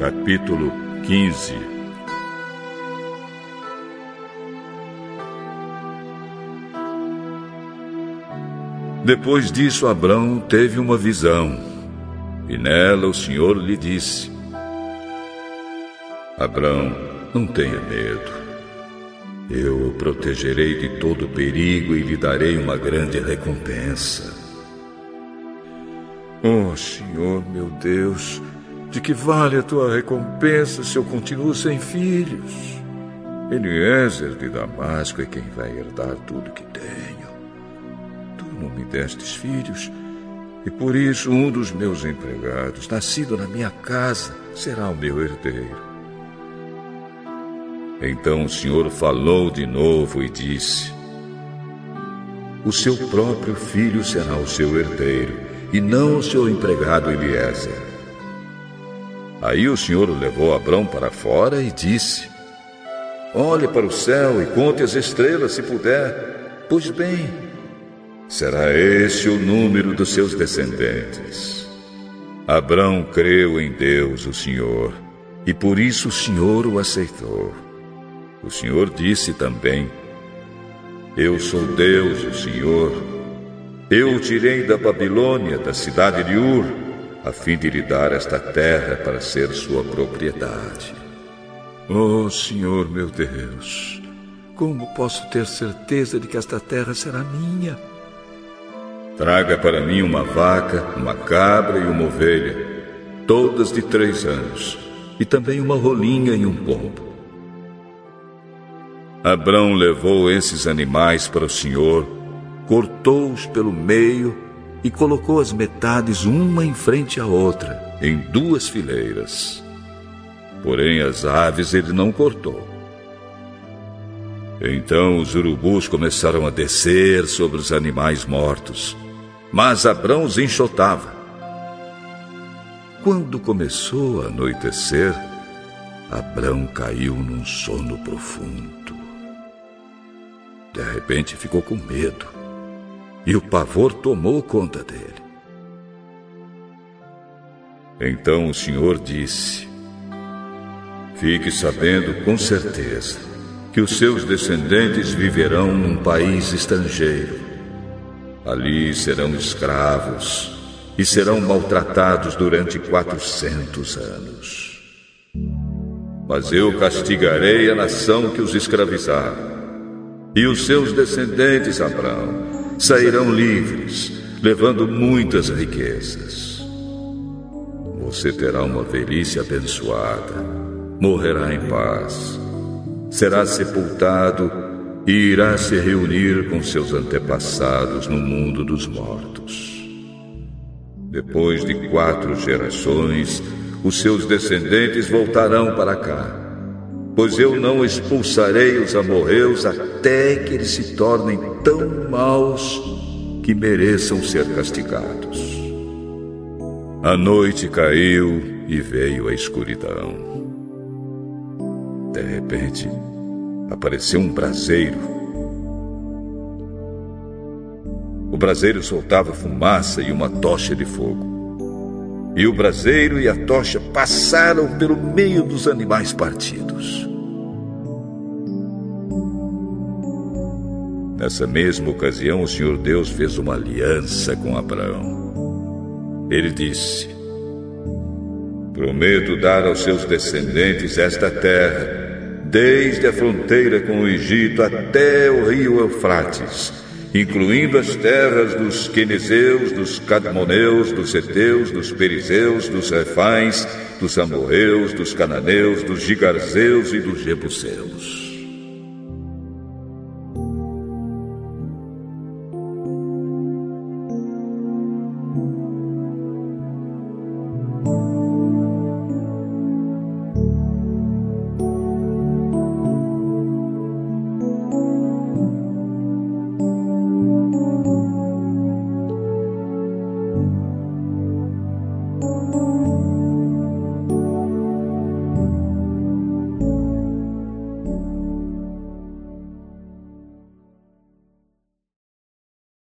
Capítulo 15 Depois disso, Abrão teve uma visão, e nela o Senhor lhe disse: Abrão, não tenha medo. Eu o protegerei de todo perigo e lhe darei uma grande recompensa. Oh, Senhor meu Deus, de que vale a tua recompensa se eu continuo sem filhos? Eliezer de Damasco é quem vai herdar tudo que tenho. Tu não me destes filhos, e por isso um dos meus empregados, nascido na minha casa, será o meu herdeiro. Então o Senhor falou de novo e disse: O seu próprio filho será o seu herdeiro, e não o seu empregado Eliezer. Aí o Senhor levou Abrão para fora e disse: Olhe para o céu e conte as estrelas, se puder. Pois bem, será esse o número dos seus descendentes. Abrão creu em Deus, o Senhor, e por isso o Senhor o aceitou. O Senhor disse também: Eu sou Deus, o Senhor. Eu o tirei da Babilônia, da cidade de Ur, a fim de lhe dar esta terra para ser sua propriedade. Oh, Senhor meu Deus, como posso ter certeza de que esta terra será minha? Traga para mim uma vaca, uma cabra e uma ovelha, todas de três anos, e também uma rolinha e um pombo. Abrão levou esses animais para o Senhor, cortou-os pelo meio e colocou as metades uma em frente à outra, em duas fileiras. Porém, as aves ele não cortou. Então os urubus começaram a descer sobre os animais mortos, mas Abrão os enxotava. Quando começou a anoitecer, Abrão caiu num sono profundo. De repente ficou com medo e o pavor tomou conta dele. Então o Senhor disse: Fique sabendo com certeza que os seus descendentes viverão num país estrangeiro. Ali serão escravos e serão maltratados durante quatrocentos anos. Mas eu castigarei a nação que os escravizar e os seus descendentes, Abraão, sairão livres, levando muitas riquezas. Você terá uma velhice abençoada, morrerá em paz, será sepultado e irá se reunir com seus antepassados no mundo dos mortos. Depois de quatro gerações, os seus descendentes voltarão para cá pois eu não expulsarei os amorreus até que eles se tornem tão maus que mereçam ser castigados. A noite caiu e veio a escuridão. De repente, apareceu um braseiro. O braseiro soltava fumaça e uma tocha de fogo. E o braseiro e a tocha passaram pelo meio dos animais partidos. Nessa mesma ocasião, o Senhor Deus fez uma aliança com Abraão. Ele disse: Prometo dar aos seus descendentes esta terra, desde a fronteira com o Egito até o rio Eufrates incluindo as terras dos quenezeus, dos cadmoneus, dos heteus, dos perizeus, dos refães, dos amorreus, dos cananeus, dos gigarzeus e dos jebuseus.